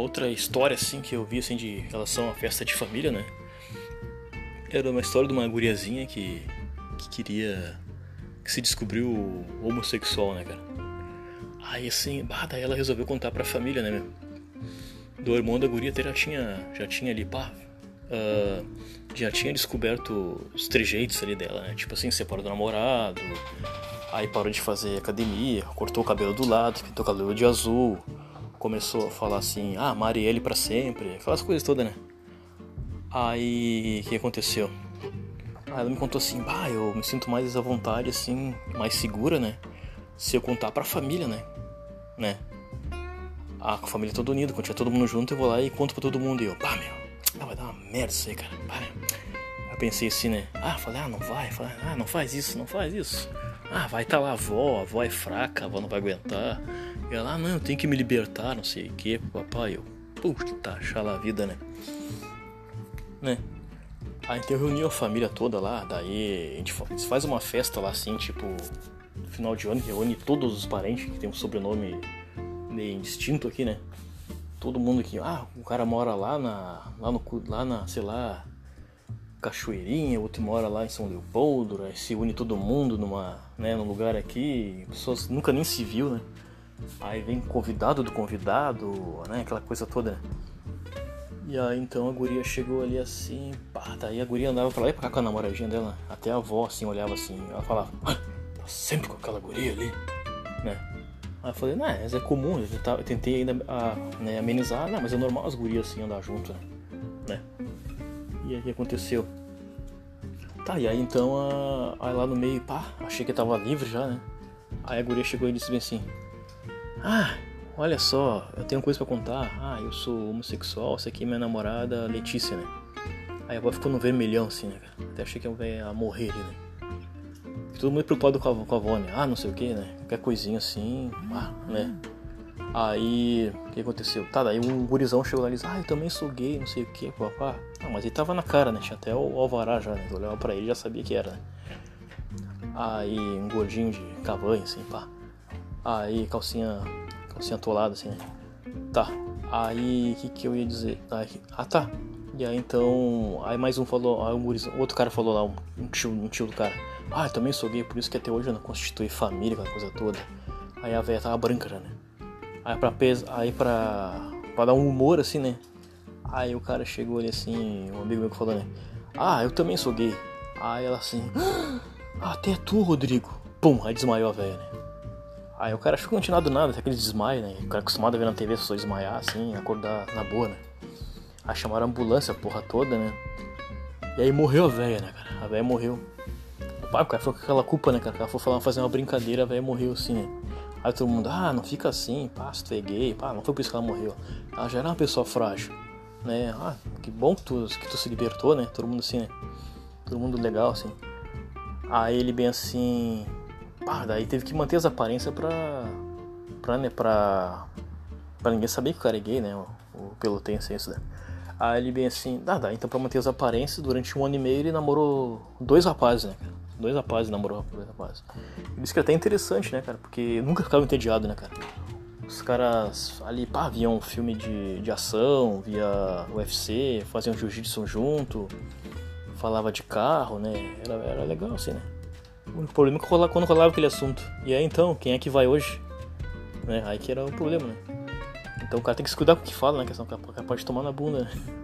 outra história assim que eu vi assim de relação à festa de família, né? Era uma história de uma guriazinha que, que queria que se descobriu homossexual, né, cara? Aí assim, bah, daí ela resolveu contar pra família, né, meu? Do irmão da guria até já tinha, já tinha ali, pá, uh, já tinha descoberto os trejeitos ali dela, né? Tipo assim, separou do namorado, aí parou de fazer academia, cortou o cabelo do lado, pintou o cabelo de azul, começou a falar assim, ah, Marielle para sempre, aquelas coisas todas, né? Aí, o que aconteceu? Aí ela me contou assim, bah, eu me sinto mais à vontade, assim, mais segura, né? Se eu contar pra família, né? Né? Ah, com a família toda unida, quando tiver todo mundo junto, eu vou lá e conto pra todo mundo. E eu, pá, meu, ah, vai dar uma merda isso aí, cara. Pá, Eu pensei assim, né? Ah, falei, ah, não vai, falei, ah, não faz isso, não faz isso. Ah, vai estar tá lá a avó, a avó é fraca, a avó não vai aguentar. E ela, ah, não, eu tenho que me libertar, não sei o que, papai. Eu, puta, chala a vida, né? Né? Aí então reuniu a família toda lá, daí a gente faz uma festa lá assim, tipo, no final de ano, reúne todos os parentes que tem um sobrenome meio distinto aqui, né? Todo mundo aqui, ah, o cara mora lá na. lá no. lá na, sei lá, Cachoeirinha, outro mora lá em São Leopoldo, aí se une todo mundo numa, né, num lugar aqui, pessoas nunca nem se viu, né? Aí vem convidado do convidado, né, aquela coisa toda. E aí então a guria chegou ali assim, pá, daí a guria andava pra lá e pra cá com a namoradinha dela, até a avó assim olhava assim, ela falava, ah, tá sempre com aquela guria ali, né? Aí eu falei, não, mas é comum, eu, tentei ainda a, né, amenizar, não, mas é normal as gurias assim andar junto, né? E aí aconteceu? Tá, e aí então, a, aí lá no meio, pá, achei que tava livre já, né? Aí a guria chegou e disse bem assim, ah, olha só, eu tenho coisa para contar. Ah, eu sou homossexual, essa aqui é minha namorada Letícia, né? Aí a avó ficou no vermelhão assim, né, Até achei que ia morrer ali, né? Todo mundo preocupado com a, com a avó, né? Ah, não sei o que, né? Qualquer coisinha assim, ah, né? Aí, o que aconteceu? Tá, daí um gurizão chegou lá e disse, ah, eu também sou gay, não sei o que, papá. Ah, mas ele tava na cara, né? Tinha até o alvará já, né? Eu olhava pra ele já sabia que era, né? Aí, um gordinho de cavanha, assim, pá. Aí, calcinha assim, atolado, assim, né? Tá. Aí, o que, que eu ia dizer? Ah, tá. E aí, então. Aí, mais um falou. Aí, um outro cara falou lá, um tio, um tio do cara. Ah, eu também sou gay, por isso que até hoje eu não constitui família, aquela coisa toda. Aí a velha tava branca já, né? Aí, pra, pes... aí pra... pra dar um humor, assim, né? Aí o cara chegou ali assim, um amigo meu falou, né? Ah, eu também sou gay. Aí ela assim. Ah, até tu, Rodrigo. Pum, aí desmaiou a velha, né? Aí o cara não tinha nada aquele desmaio, né? O cara acostumado a ver na TV só desmaiar assim, acordar na boa, né? Aí chamaram a ambulância, a porra toda, né? E aí morreu a velha, né, cara? A velha morreu. Pai, o cara foi com aquela culpa, né, cara? O cara foi falar, fazer uma brincadeira, a velha morreu assim, né? Aí todo mundo, ah, não fica assim, pá, se tu é gay, pá, não foi por isso que ela morreu. Ela já era uma pessoa frágil, né? Ah, que bom que tu, que tu se libertou, né? Todo mundo assim, né? Todo mundo legal, assim. Aí ele bem assim, Pá, daí teve que manter as aparências pra. pra, né, pra. pra ninguém saber que o cara é gay, né? O, o pelotense isso, né? Aí ele bem assim, ah, dá, então pra manter as aparências, durante um ano e meio ele namorou dois rapazes, né? Dois rapazes namorou dois rapazes. Disse que é até interessante, né, cara? Porque nunca ficava entediado, né, cara? Os caras ali, pá, viam um filme de, de ação, via UFC, faziam jiu-jitsu junto, falava de carro, né? Era, era legal, assim, né? O problema é quando rolava aquele assunto. E aí então, quem é que vai hoje? Né? Aí que era o problema, né? Então o cara tem que se cuidar com o que fala, né? Que o cara pode tomar na bunda, né?